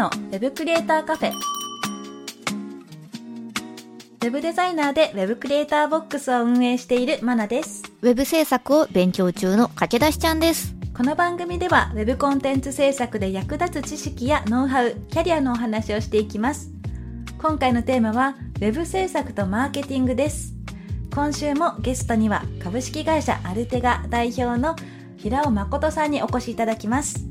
のウェブクリエイターカフェ。ウェブデザイナーでウェブクリエイターボックスを運営しているマナです。ウェブ制作を勉強中の駆け出しちゃんです。この番組では Web コンテンツ制作で役立つ知識やノウハウ、キャリアのお話をしていきます。今回のテーマは Web 制作とマーケティングです。今週もゲストには株式会社アルテガ代表の平尾誠さんにお越しいただきます。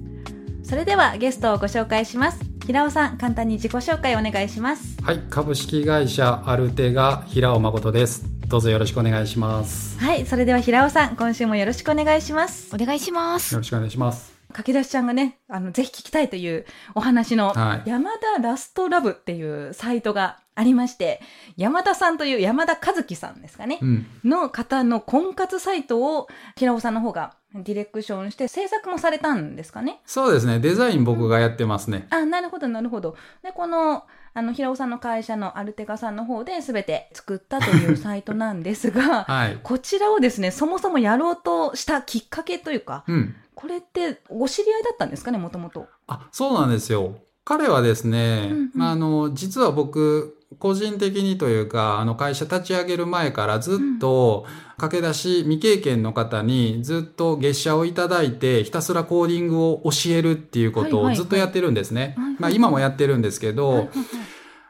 それではゲストをご紹介します。平尾さん、簡単に自己紹介お願いします。はい、株式会社アルテガ平尾誠です。どうぞよろしくお願いします。はい、それでは平尾さん、今週もよろしくお願いします。お願いします。よろしくお願いします。駆け出しちゃんがね、あの、ぜひ聞きたいというお話の、はい山田ラストラブっていうサイトがありまして、山田さんという山田和樹さんですかね、うん、の方の婚活サイトを平尾さんの方がディレクションして制作もされたんですかね？そうですね。デザイン僕がやってますね。あ、なるほど、なるほど。で、この、あの、平尾さんの会社のアルテガさんの方で全て作ったというサイトなんですが、はい。こちらをですね、そもそもやろうとしたきっかけというか、うん。これってお知り合いだったんですかね、もともと？あ、そうなんですよ。彼はですね、うんうんあの、実は僕、個人的にというか、あの、会社立ち上げる前からずっと、駆け出し未経験の方にずっと月謝をいただいて、ひたすらコーディングを教えるっていうことをずっとやってるんですね。まあ今もやってるんですけど、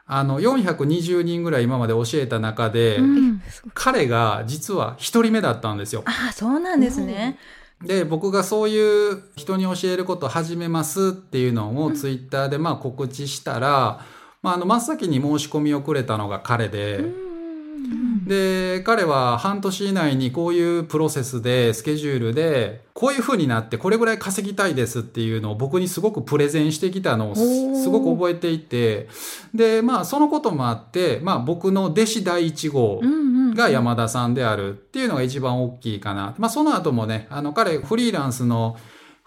あの、420人ぐらい今まで教えた中で、うん。彼が実は一人目だったんですよ。ああ、そうなんですね。で、僕がそういう人に教えることを始めますっていうのをツイッターでまあ告知したら、まあ、あの、真っ先に申し込みをくれたのが彼で、うんで、彼は半年以内にこういうプロセスで、スケジュールで、こういう風になってこれぐらい稼ぎたいですっていうのを僕にすごくプレゼンしてきたのをすごく覚えていて、で、まあそのこともあって、まあ僕の弟子第一号が山田さんであるっていうのが一番大きいかな。まあその後もね、あの彼フリーランスの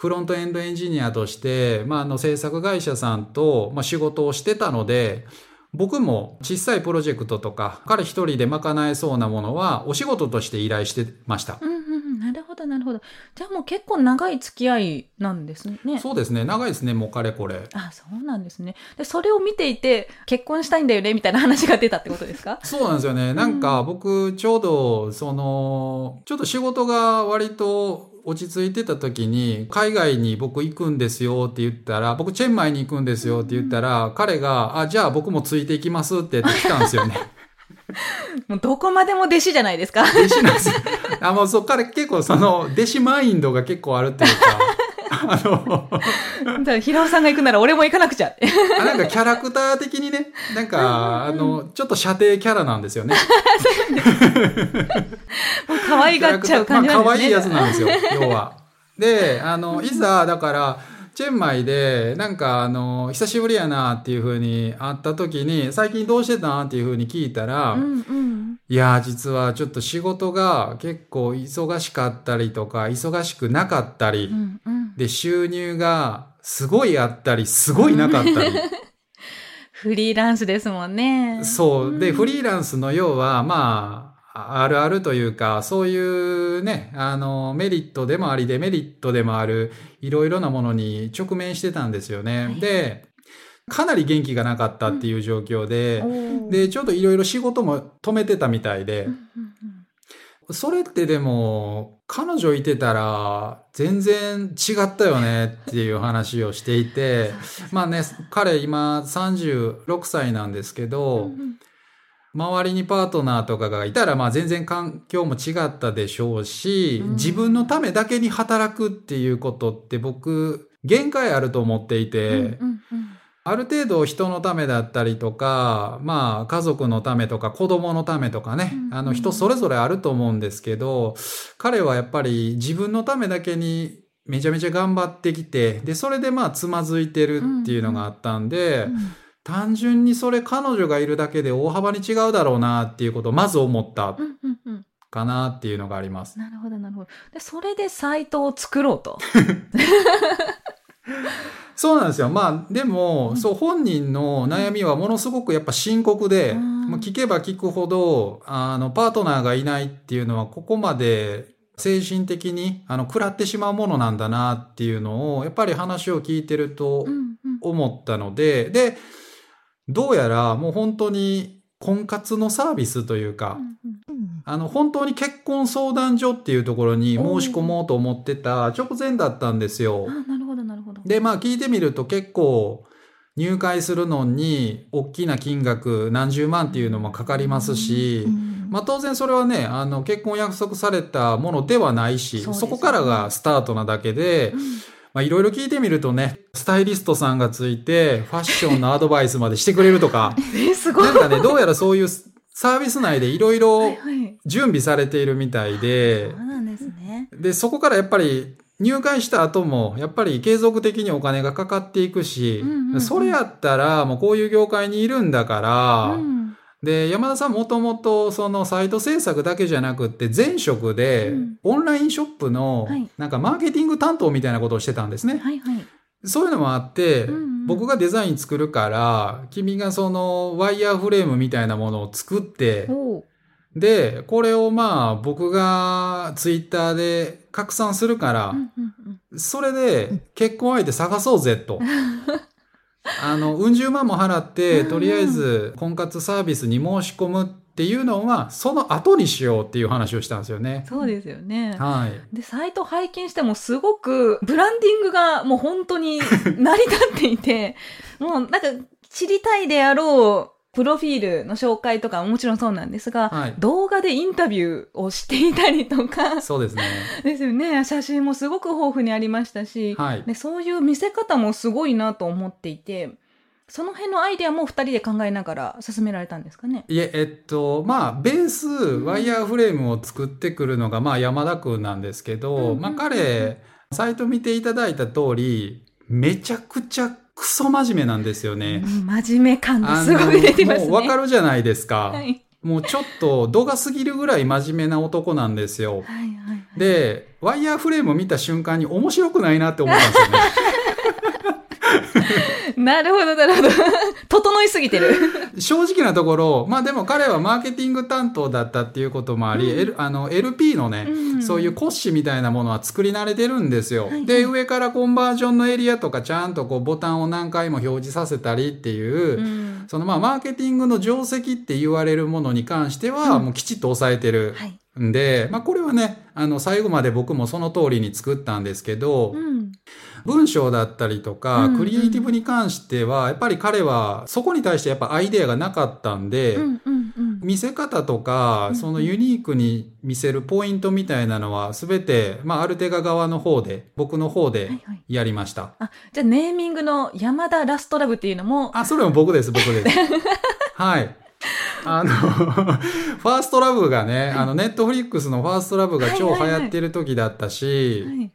フロントエンドエンジニアとして、まああの制作会社さんと、まあ、仕事をしてたので、僕も小さいプロジェクトとか、彼一人で賄えそうなものはお仕事として依頼してました。うんうんうん、なるほど、なるほど。じゃあもう結構長い付き合いなんですね。そうですね。長いですね、もうかれこれ。あ、そうなんですね。で、それを見ていて、結婚したいんだよね、みたいな話が出たってことですか？そうなんですよね。なんか僕ちょうど、その、ちょっと仕事が割と落ち着いてた時に、海外に僕行くんですよって言ったら、僕チェンマイに行くんですよって言ったら、彼が、あ、じゃあ僕もついていきますって言って来たんですよね。もうどこまでも弟子じゃないですか。弟子なんですよ。あ、もうそう、彼結構その、弟子マインドが結構あるっていうか、あの、平尾さんが行くなら俺も行かなくちゃ。あなんかキャラクター的にね、なんか、あの、ちょっと射程キャラなんですよね。可愛がっちゃう感じなんですね。まあ、可愛いやつなんですよ、要は。で、あの、いざ、だから、チェンマイで、なんか、あの、久しぶりやなっていう風に会った時に、最近どうしてたんっていう風に聞いたら、うんうん。いやー、実はちょっと仕事が結構忙しかったりとか、忙しくなかったり、うんうん。で、収入がすごいあったり、すごいなかったり。フリーランスですもんね。そう。で、んフリーランスの要は、まあ、あるあるというか、そういうね、あの、メリットでもあり、デメリットでもある、いろいろなものに直面してたんですよね。はい。で、かなり元気がなかったっていう状況で、で、ちょっといろいろ仕事も止めてたみたいで。うん、うんそれってでも、彼女いてたら、全然違ったよねっていう話をしていて、まあね、彼今36歳なんですけど、うんうん周りにパートナーとかがいたら、まあ全然環境も違ったでしょうし、うん。自分のためだけに働くっていうことって僕、限界あると思っていて、うんうんうん。ある程度人のためだったりとか、まあ家族のためとか子供のためとかね、うんうん。あの人それぞれあると思うんですけど、彼はやっぱり自分のためだけにめちゃめちゃ頑張ってきて、で、それでまあつまずいてるっていうのがあったんで、うん単純にそれ彼女がいるだけで大幅に違うだろうなっていうことをまず思ったうんうんうんかなっていうのがあります。なるほど、なるほど。で、それでサイトを作ろうと。そうなんですよ。まあ、でも、うんそう、本人の悩みはものすごくやっぱ深刻で、うんまあ聞けば聞くほど、あの、パートナーがいないっていうのは、ここまで精神的に、あの、食らってしまうものなんだなっていうのを、やっぱり話を聞いてるとうんうん思ったので、で、どうやらもう本当に婚活のサービスというか、うんうん。あの、本当に結婚相談所っていうところに申し込もうと思ってた直前だったんですよ。あなるほど、なるほど。で、まあ聞いてみると結構入会するのに大きな金額何十万っていうのもかかりますし、うんまあ当然それはね、あの結婚約束されたものではないし、そね。こからがスタートなだけでう、んまあいろいろ聞いてみるとね、スタイリストさんがついてファッションのアドバイスまでしてくれるとか、え、すごい。なんかね、どうやらそういうサービス内でいろいろ。準備されているみたいでそう、なんですね。で、そこからやっぱり入会した後も、やっぱり継続的にお金がかかっていくし、うんうんうんそれやったらもうこういう業界にいるんだから、うんで、山田さんもともとそのサイト制作だけじゃなくって前職でうんオンラインショップのはいなんかマーケティング担当みたいなことをしてたんですね。はいはい。そういうのもあって、うんうん僕がデザイン作るから、君がそのワイヤーフレームみたいなものを作って、で、これをまあ僕がツイッターで拡散するから、それで結婚相手探そうぜと。あの、うん十万も払って、うんとりあえず婚活サービスに申し込むっていうのは、その後にしようっていう話をしたんですよね。そうですよね。はい。で、サイト拝見してもすごく、ブランディングがもう本当に成り立っていて、もうなんか知りたいであろう、プロフィールの紹介とかももちろんそうなんですが、はい。動画でインタビューをしていたりとか、そうですね。ですよね。写真もすごく豊富にありましたし、はい。でそういう見せ方もすごいなと思っていて、その辺のアイデアも二人で考えながら進められたんですかね？いえ、えっと、まあ、ベース、ワイヤーフレームを作ってくるのが、まあ、山田くんなんですけど、まあ、彼、サイト見ていただいた通り、めちゃくちゃクソ真面目なんですよね。うん真面目感があすごい出てますね。もうわかるじゃないですか。はい。もうちょっと度が過ぎるぐらい真面目な男なんですよ。はいはいはい。で、ワイヤーフレームを見た瞬間に面白くないなって思ったんですよね。なるほど、なるほど。整いすぎてる。正直なところ、まあでも彼はマーケティング担当だったっていうこともあり、うん L あの LP のね、うんそういう骨子みたいなものは作り慣れてるんですよ。はいはいで、上からコンバージョンのエリアとかちゃんとこうボタンを何回も表示させたりっていう、うんそのまあマーケティングの定石って言われるものに関しては、うんもうきちっと抑えてるはい。んで、まあこれはね、あの最後まで僕もその通りに作ったんですけど、うん。文章だったりとか、クリエイティブに関しては、やっぱり彼はそこに対してやっぱアイデアがなかったんで。見せ方とかうん、そのユニークに見せるポイントみたいなのは、すべて、まあ、アルテガ側の方で、僕の方ではいはい。やりました。あ、じゃあネーミングの山田ラストラブっていうのも、あ、それも僕です、僕です。はい。あの、ファーストラブがね、あの、ネットフリックスのファーストラブが超流行ってる時だったし、はい。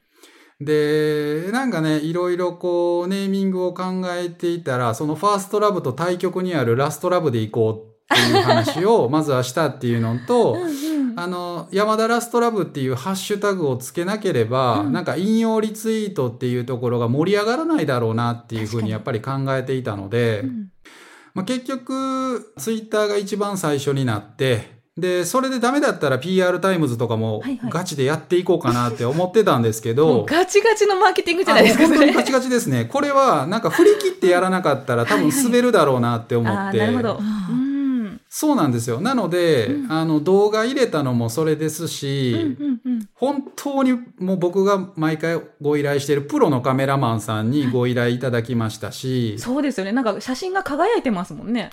で、なんかね、いろいろこう、ネーミングを考えていたら、そのファーストラブと対極にあるラストラブで行こうっていう話を、まずはしたっていうのと、うんうん。あの、山田ラストラブっていうハッシュタグをつけなければ、うん。なんか引用リツイートっていうところが盛り上がらないだろうなっていうふうにやっぱり考えていたので、うん。まあ、結局、ツイッターが一番最初になって、で、それでダメだったら PR タイムズとかもはいはいガチでやっていこうかなって思ってたんですけもど、う ガチガチのマーケティングじゃないですか。本当にガチガチですね。これはなんか振り切ってやらなかったら多分滑るだろうなって思って。なるほど。そうなんですよ。なので、うんあの動画入れたのもそれですうんし、うんうん。本当にもう僕が毎回ご依頼しているプロのカメラマンさんにご依頼いただきましたし、そうですよね。なんか写真が輝いてますもんね。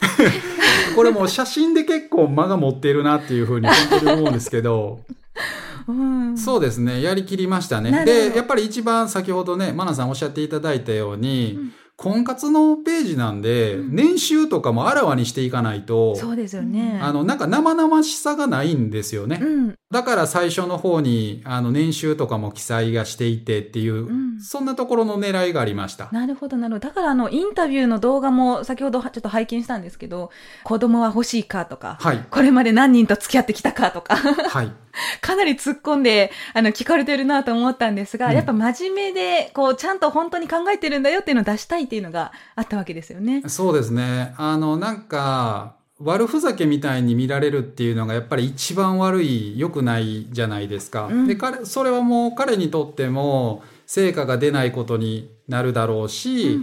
これもう写真で結構間が持っているなっていうふうに本当に思うんですけど、うん。そうですね、やりきりましたね。で、やっぱり一番先ほどね、マナさんおっしゃっていただいたように、うん婚活のページなんで、うん年収とかもあらわにしていかないと、そうですよね。あの、なんか生々しさがないんですよね。うん。だから最初の方に、あの、年収とかも記載がしていてっていう、うんそんなところの狙いがありました。なるほど、なるほど。だから、あの、インタビューの動画も先ほどちょっと拝見したんですけど、子供は欲しいかとか、はい。これまで何人と付き合ってきたかとか、はい。かなり突っ込んで、あの、聞かれてるなと思ったんですが、うんやっぱ真面目で、こう、ちゃんと本当に考えてるんだよっていうのを出したいっていうのがあったわけですよね。そうですね。あの、なんか、悪ふざけみたいに見られるっていうのがやっぱり一番悪い、良くないじゃないですか。うんで、彼、それはもう彼にとっても成果が出ないことになるだろうし、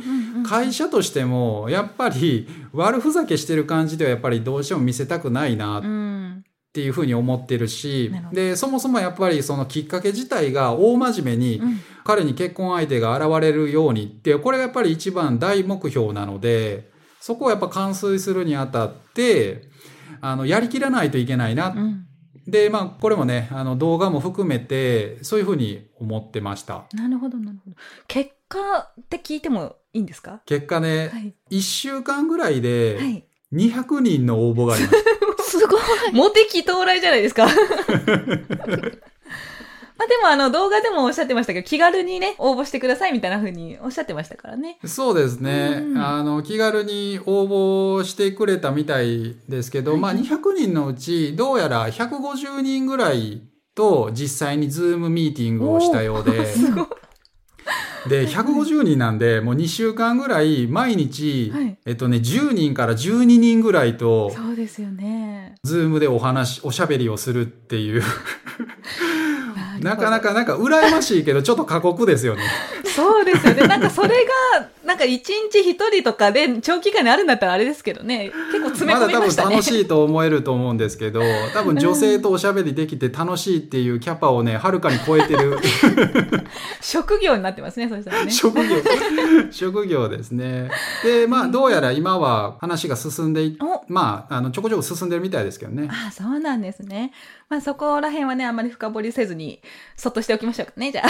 会社としてもやっぱり悪ふざけしてる感じではやっぱりどうしても見せたくないなっうん。ていうふうに思ってるしなるほ、どで、そもそもやっぱりそのきっかけ自体が大真面目にうん彼に結婚相手が現れるようにって、これがやっぱり一番大目標なので、そこをやっぱ完遂するにあたって、あの、やりきらないといけないな。うん。で、まあ、これもね、あの、動画も含めて、そういうふうに思ってました。なるほど、なるほど。結果って聞いてもいいんですか？結果ね、はい。1週間ぐらいではい。200人の応募がありました。すごい。モテ期到来じゃないですか。まあでもあの動画でもおっしゃってましたけど、気軽にね、応募してくださいみたいな風におっしゃってましたからね。そうですね。うんあの、気軽に応募してくれたみたいですけど、はいまあ200人のうち、どうやら150人ぐらいと実際にズームミーティングをしたようで、すごい。で、150人なんで、もう2週間ぐらい毎日、はいえっとね、10人から12人ぐらいと、そうですよね。ズームでお話、おしゃべりをするっていう、なかなかなんか羨ましいけど、ちょっと過酷ですよね。そうですよね。なんかそれが、なんか一日一人とかで長期間にあるんだったらあれですけどね。結構詰め込まだ多分みましたね。楽しいと思えると思うんですけど、多分女性とおしゃべりできて楽しいっていうキャパをね、はるかに超えてる 職業になってますね、そしたらね。職業、職業ですね。で、まあ、どうやら今は話が進んでいおまあ、あの、ちょこちょこ進んでるみたいですけどね。ああ、そうなんですね。まあそこら辺はね、あんまり深掘りせずに、そっとしておきましょうかね、じゃあ。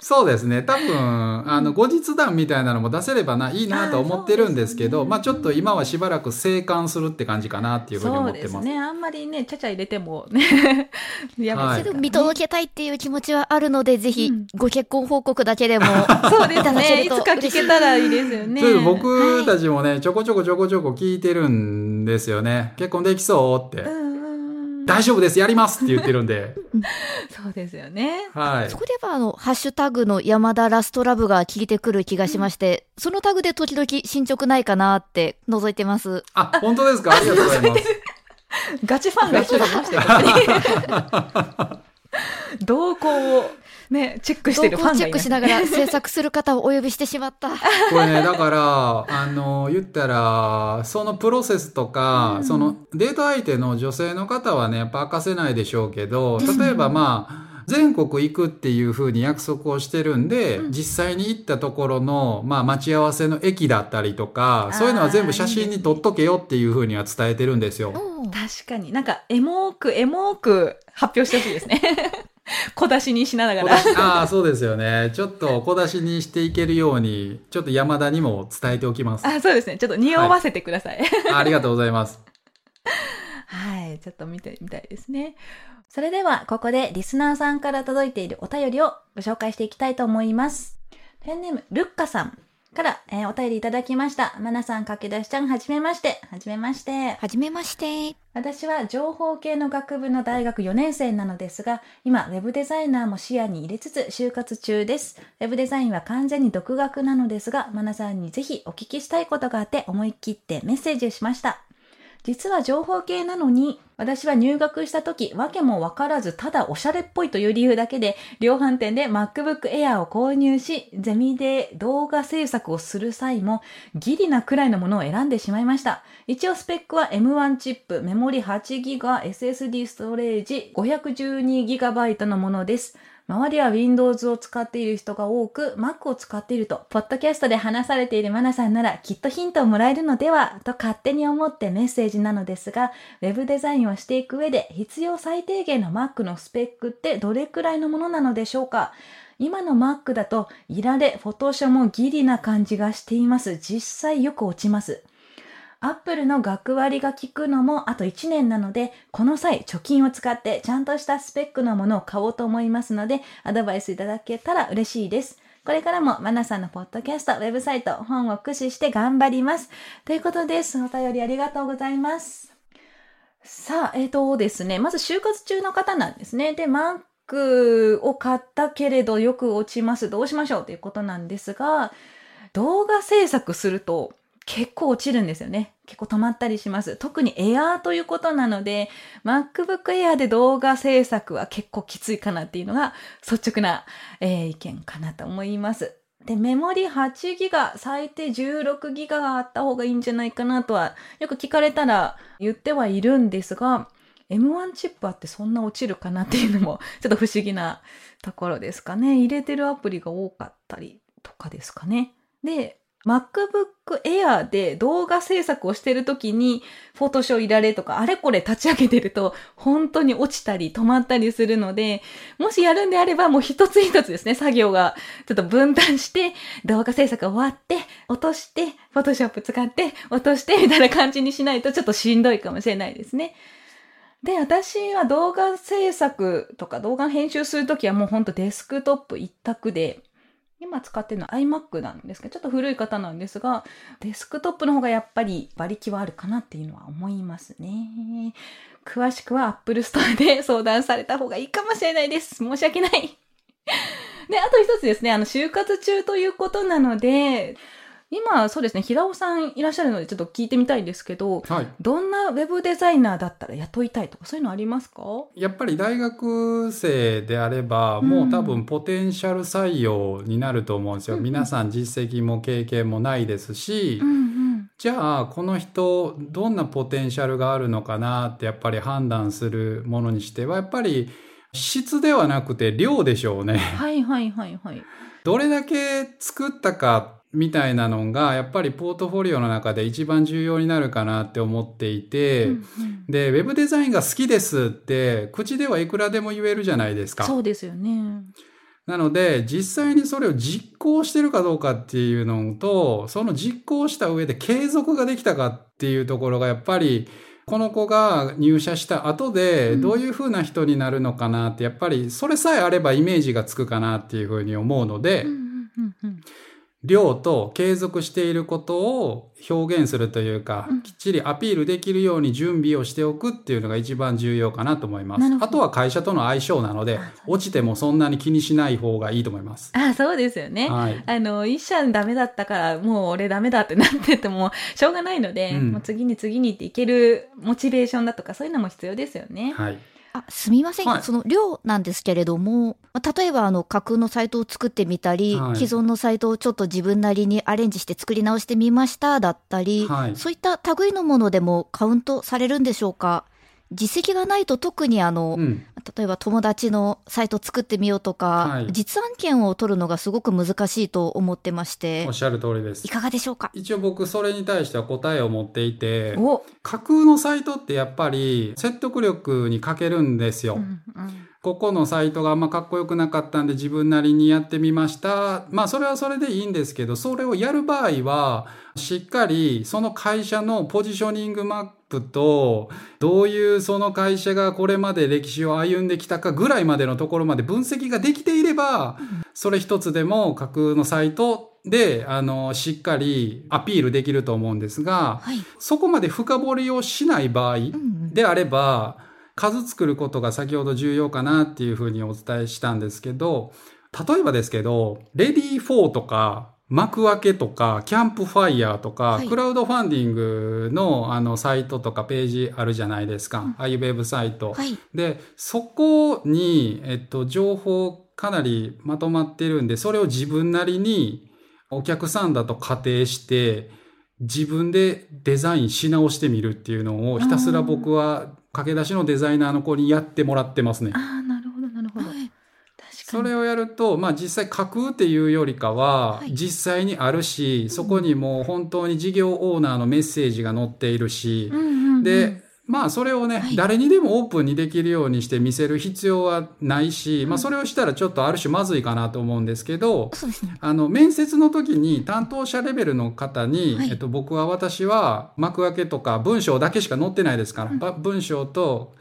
そうですね。多分、あの、後日談みたいなのも出せればな、いいなと思ってるんですけど、ねまあ、ちょっと今はしばらく静観するって感じかなっていうふうにそ思ってます。うですね。あんまりね、ちゃちゃ入れてもね。やばはい見届けたいっていう気持ちはあるので、ぜひうんご結婚報告だけでも。そうですね。いつか聞けたらいいですよね。僕たちもね、ちょこちょこちょこちょこ聞いてるんですよね。結婚できそうって。うん大丈夫です、やりますって言ってるんで。そうですよね。はいそ。こで言えばあの、ハッシュタグの山田ラストラブが聞いてくる気がしまして、そのタグで時々進捗ないかなって覗いてます。あ、本当ですか？ありがとうございます。ガチファンが一人いましたよ、ここに動向をね、チェックしてる動ファンがいます向チェックしながら制作する方をお呼びしてしまった。これね、だから、あの、言ったら、そのプロセスとか、うん。そのデート相手の女性の方はね、やっぱ明かせないでしょうけど、例えばまあ、全国行くっていう風に約束をしてるんで、うん。実際に行ったところの、まあ、待ち合わせの駅だったりとか、そういうのは全部写真に撮っとけよっていう風には伝えてるんですよ。うん。確かに。なんかエモーくエモーく発表してほしいですね小出しにしながらああ、そうですよね。ちょっと小出しにしていけるように、ちょっと山田にも伝えておきます。あそうですねちょっと匂わせてくださいありがとうございます。はい、ちょっと見てみたいですね。それでは、ここでリスナーさんから届いているお便りをご紹介していきたいと思います。ペンネーム、ルッカさんから、えーお便りいただきました。マナさん、駆け出しちゃん、はじめまして。はじめまして。はじめまして。私は情報系の学部の大学4年生なのですが、今、ウェブデザイナーも視野に入れつつ就活中です。ウェブデザインは完全に独学なのですが、マナさんにぜひお聞きしたいことがあって思い切ってメッセージしました。実は情報系なのに、私は入学した時、わけもわからず、ただおしゃれっぽいという理由だけで、量販店で MacBook Air を購入し、ゼミで動画制作をする際も、ギリなくらいのものを選んでしまいました。一応スペックは M1 チップ、メモリ 8GB、SSD ストレージ 512GB のものです。周りは Windows を使っている人が多く、Mac を使っていると、ポッドキャストで話されているマナさんならきっとヒントをもらえるのでは、と勝手に思ってメッセージなのですが、Web デザインをしていく上で必要最低限の Mac のスペックってどれくらいのものなのでしょうか？今の Mac だと、いられ、フォトショもギリな感じがしています。実際よく落ちます。アップルの学割が効くのもあと1年なので、この際貯金を使ってちゃんとしたスペックのものを買おうと思いますので、アドバイスいただけたら嬉しいです。これからもマナさんのポッドキャスト、ウェブサイト、本を駆使して頑張ります。ということです。お便りありがとうございます。さあ、えっ、とですね、まず就活中の方なんですね。で、マックを買ったけれどよく落ちます。どうしましょう？ということなんですが、動画制作すると結構落ちるんですよね。結構止まったりします。特に Air ということなので、MacBook Air で動画制作は結構きついかなっていうのが率直な、えー意見かなと思います。で、メモリ8ギガ、最低16ギガがあった方がいいんじゃないかなとは、よく聞かれたら言ってはいるんですが、M1 チップあってそんな落ちるかなっていうのも、ちょっと不思議なところですかね。入れてるアプリが多かったりとかですかね。で、MacBook Air で動画制作をしてるときに、フォトショーいられとか、あれこれ立ち上げてると、本当に落ちたり止まったりするので、もしやるんであれば、もう一つ一つですね、作業がちょっと分担して、動画制作終わって、落として、フォトショップ使って、落として、みたいな感じにしないとちょっとしんどいかもしれないですね。で、私は動画制作とか動画編集するときはもうほんとデスクトップ一択で、今使ってるのは iMac なんですけど、ちょっと古い方なんですが、デスクトップの方がやっぱり馬力はあるかなっていうのは思いますね。詳しくは Apple Store で 相談された方がいいかもしれないです。申し訳ない。で、あと一つですね、あの、就活中ということなので、今、そうですね、平尾さんいらっしゃるのでちょっと聞いてみたいんですけど、はい。どんなウェブデザイナーだったら雇いたいとかそういうのありますか？やっぱり大学生であれば、うんもう多分ポテンシャル採用になると思うんですよ。うん皆さん実績も経験もないですし、んうん。じゃあこの人どんなポテンシャルがあるのかなってやっぱり判断するものにしてはやっぱり質ではなくて量でしょうね。はいはいはいはい。どれだけ作ったかみたいなのがやっぱりポートフォリオの中で一番重要になるかなって思っていて、うんうんで、ウェブデザインが好きですって口ではいくらでも言えるじゃないですか。そうですよね。なので、実際にそれを実行してるかどうかっていうのと、その実行した上で継続ができたかっていうところがやっぱり、この子が入社した後でうんどういう風な人になるのかなって、やっぱりそれさえあればイメージがつくかなっていう風に思うのでうん、うんうんうん量と継続していることを表現するというかうん、きっちりアピールできるように準備をしておくっていうのが一番重要かなと思いますあとは会社との相性なので落ちてもそんなに気にしない方がいいと思います。あ、そうですよね。はい。あの、一社ダメだったから、もう俺ダメだってなってても、しょうがないので、うんもう次に次にっていけるモチベーションだとか、そういうのも必要ですよね。はい。あすみません、はい。その量なんですけれども、まあ例えばあの架空のサイトを作ってみたり、はい。既存のサイトをちょっと自分なりにアレンジして作り直してみましただったり、はい。そういった類のものでもカウントされるんでしょうか？実績がないと特にあの、うん。例えば友達のサイト作ってみようとか、はい実案件を取るのがすごく難しいと思ってましておっ、しゃる通りですい。かがでしょうか？一応僕それに対しては答えを持っていて、お、架空のサイトってやっぱり説得力に欠けるんですよ。うんうんここのサイトがあんまかっこよくなかったんで自分なりにやってみました。まあそれはそれでいいんですけど、それをやる場合は、しっかりその会社のポジショニングマップと、どういうその会社がこれまで歴史を歩んできたかぐらいまでのところまで分析ができていれば、それ一つでも架空のサイトで、あの、しっかりアピールできると思うんですが、はい。そこまで深掘りをしない場合、であれば、数作ることが先ほど重要かなっていうふうにお伝えしたんですけど、例えばですけど、レディー4とか、幕開けとか、キャンプファイヤーとか、はいクラウドファンディングのあのサイトとかページあるじゃないですか。ああいうウェブサイト。はい。で、そこに、えっと、情報かなりまとまってるんで、それを自分なりにお客さんだと仮定して、自分でデザインし直してみるっていうのをひたすら僕は駆け出しのデザイナーの子にやってもらってますねあ。それをやると、まあ実際架空っていうよりかははい、実際にあるし、そこにもう本当に事業オーナーのメッセージが載っているし、うんうんうん。で、まあそれをね、はい。誰にでもオープンにできるようにして見せる必要はないし、まあそれをしたらちょっとある種まずいかなと思うんですけど、ね。あの面接の時に担当者レベルの方に、はい。えっと、僕は私は幕開けとか文章だけしか載ってないですから、ば文章と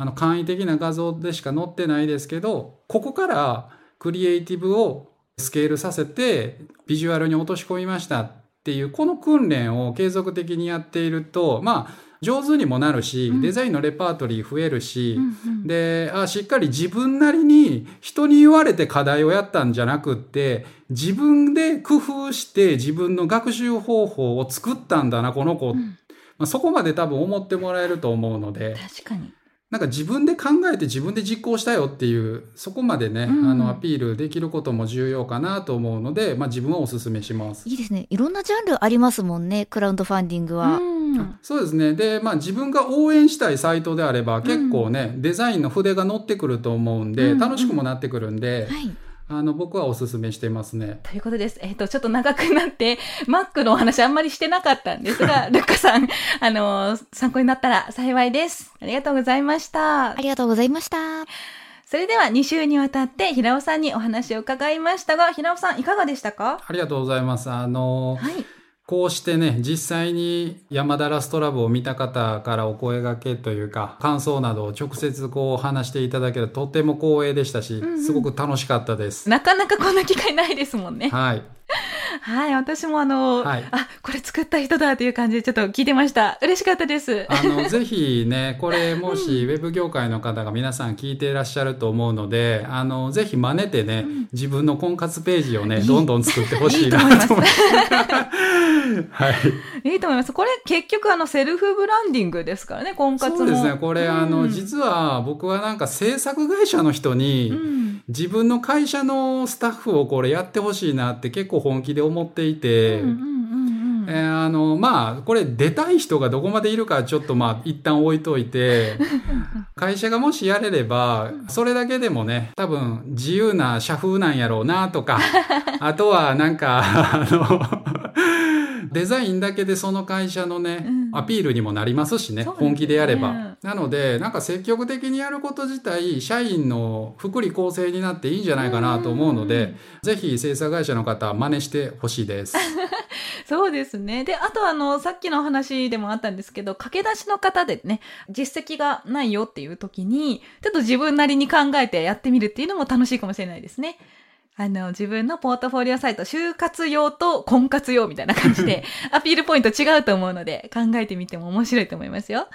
あの簡易的な画像でしか載ってないですけどここからクリエイティブをスケールさせてビジュアルに落とし込みましたっていうこの訓練を継続的にやっているとまあ上手にもなるし、うん。デザインのレパートリー増えるし、うんうんであしっかり自分なりに人に言われて課題をやったんじゃなくって自分で工夫して自分の学習方法を作ったんだなこの子、うん。まあ、そこまで多分思ってもらえると思うので。確かに。なんか自分で考えて自分で実行したよっていうそこまでね、うんあのアピールできることも重要かなと思うので、まあ、自分はお勧めします。いいですね。いろんなジャンルありますもんね、クラウドファンディングは。うんそうですね。で、まあ自分が応援したいサイトであれば結構ね、デザインの筆が乗ってくると思うんで、うん楽しくもなってくるんで、はい。あの僕はお勧めしてますね。ということです。えっ、と、ちょっと長くなって、Mac のお話あんまりしてなかったんですが、ルッカさん、あのー参考になったら幸いです。ありがとうございましたあ。りがとうございました。それでは2週にわたって平尾さんにお話を伺いましたが、平尾さんいかがでしたか？ありがとうございます。あの、はい。こうしてね、実際に山田ラストラブを見た方からお声掛けというか、感想などを直接こう話していただけるととても光栄でしたし、んうんすごく楽しかったです。なかなかこんな機会ないですもんね。はい。はい、私もあの、はいあ、これ作った人だという感じでちょっと聞いてました。嬉しかったです。あの、ぜひね、これもしウェブ業界の方が皆さん聞いていらっしゃると思うので、あの、ぜひ真似てね、自分の婚活ページをね、どんどん作ってほしいなと思います。はい。いいと思います。これ結局あのセルフブランディングですからね、婚活も。そうですね。これ、あの、うん実は僕はなんか制作会社の人に、うん自分の会社のスタッフをこれやってほしいなって結構本気で思っていて、えーあの、まあ、これ出たい人がどこまでいるかちょっとまあ、一旦置いといて、会社がもしやれれば、それだけでもね、多分自由な社風なんやろうなとか、あとはなんか、あの、デザインだけでその会社のね、うん。アピールにもなりますしね、ね。本気でやれば。なので、なんか積極的にやること自体、社員の福利厚生になっていいんじゃないかなと思うので、ぜひ制作会社の方、真似してほしいです。そうですね。で、あとあの、さっきの話でもあったんですけど、駆け出しの方でね、実績がないよっていう時に、ちょっと自分なりに考えてやってみるっていうのも楽しいかもしれないですね。あの、自分のポートフォリオサイト、就活用と婚活用みたいな感じで、アピールポイント違うと思うので、考えてみても面白いと思いますよ。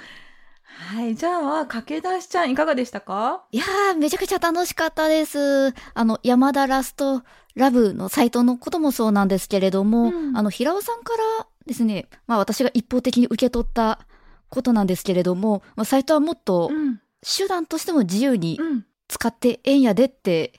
はい。じゃあ、駆け出しちゃんいかがでしたか？いやー、めちゃくちゃ楽しかったです。あの、山田ラストラブのサイトのこともそうなんですけれども、うんあの、平尾さんからですね、まあ私が一方的に受け取ったことなんですけれども、まあ、サイトはもっとん。手段としても自由にうん。使ってええんやでって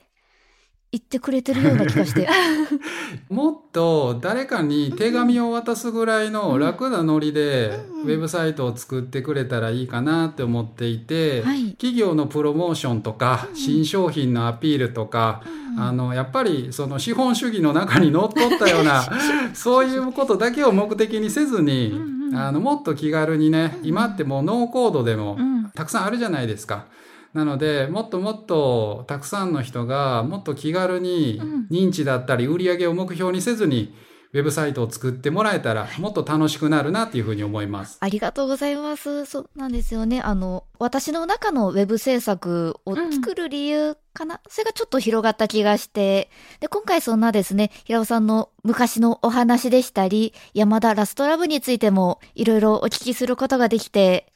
言ってくれてるような気がして。もっと誰かに手紙を渡すぐらいの楽なノリでウェブサイトを作ってくれたらいいかなって思っていて、はい。企業のプロモーションとか新商品のアピールとか、あのやっぱりその資本主義の中にのっとったような そういうことだけを目的にせずに、あのもっと気軽にね、今ってもうノーコードでもうん。たくさんあるじゃないですか。なので、もっともっとたくさんの人がもっと気軽にうん認知だったり売り上げを目標にせずにウェブサイトを作ってもらえたらもっと楽しくなるなっていうふうに思います。ありがとうございます。そうなんですよね。あの、私の中のウェブ制作を作る理由かな、それがちょっと広がった気がして、で、今回そんなですね、平尾さんの昔のお話でしたり、山田ラストラブについてもいろいろお聞きすることができて、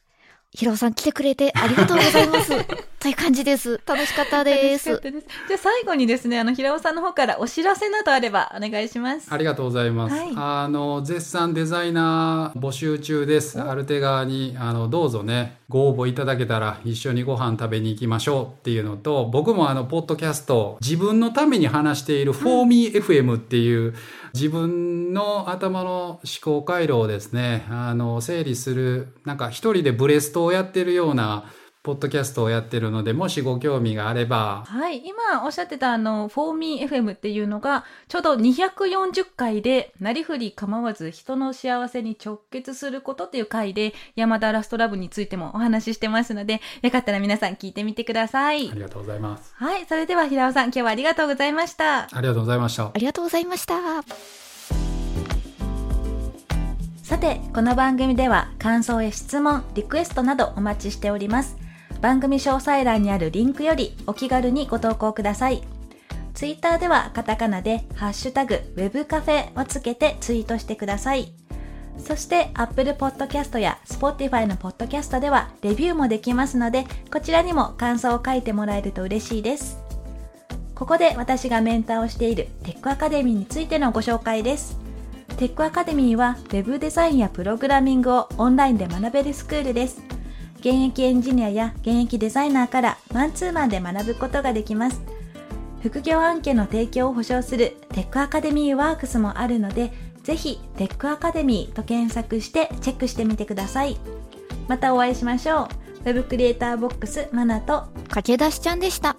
平尾さん来てくれてありがとうございます。という感じです。楽しかったで楽しかっす。たです。じゃあ最後にですね、あの、平尾さんの方からお知らせなどあればお願いします。ありがとうございます。はいあの、絶賛デザイナー募集中です。アルテ側に、あの、どうぞね、ご応募いただけたら一緒にご飯食べに行きましょうっていうのと、僕もあの、ポッドキャスト、自分のために話している For Me FM っていう、自分の頭の思考回路をですね、あの、整理する、なんか一人でブレストをやってるような、ポッドキャストをやってるので、もしご興味があれば。はい。今おっしゃってたあの、フォーミー FM っていうのが、ちょうど240回で、なりふり構わず人の幸せに直結することっていう回で、山田ラストラブについてもお話ししてますので、よかったら皆さん聞いてみてください。ありがとうございます。はい。それでは平尾さん、今日はありがとうございました。ありがとうございましたあ。りがとうございました。さて、この番組では感想や質問、リクエストなどお待ちしております。番組詳細欄にあるリンクよりお気軽にご投稿ください。ツイッターではカタカナでハッシュタグウェブカフェをつけてツイートしてください。そして Apple Podcast や Spotify の Podcast ではレビューもできますので、こちらにも感想を書いてもらえると嬉しいです。ここで私がメンターをしているテックアカデミーについてのご紹介です。テックアカデミーは Web デザインやプログラミングをオンラインで学べるスクールです。現役エンジニアや現役デザイナーからマンツーマンで学ぶことができます。副業案件の提供を保証するテックアカデミーワークスもあるので、ぜひテックアカデミーと検索してチェックしてみてください。またお会いしましょう。Web クリエイターボックスマナと駆け出しちゃんでした。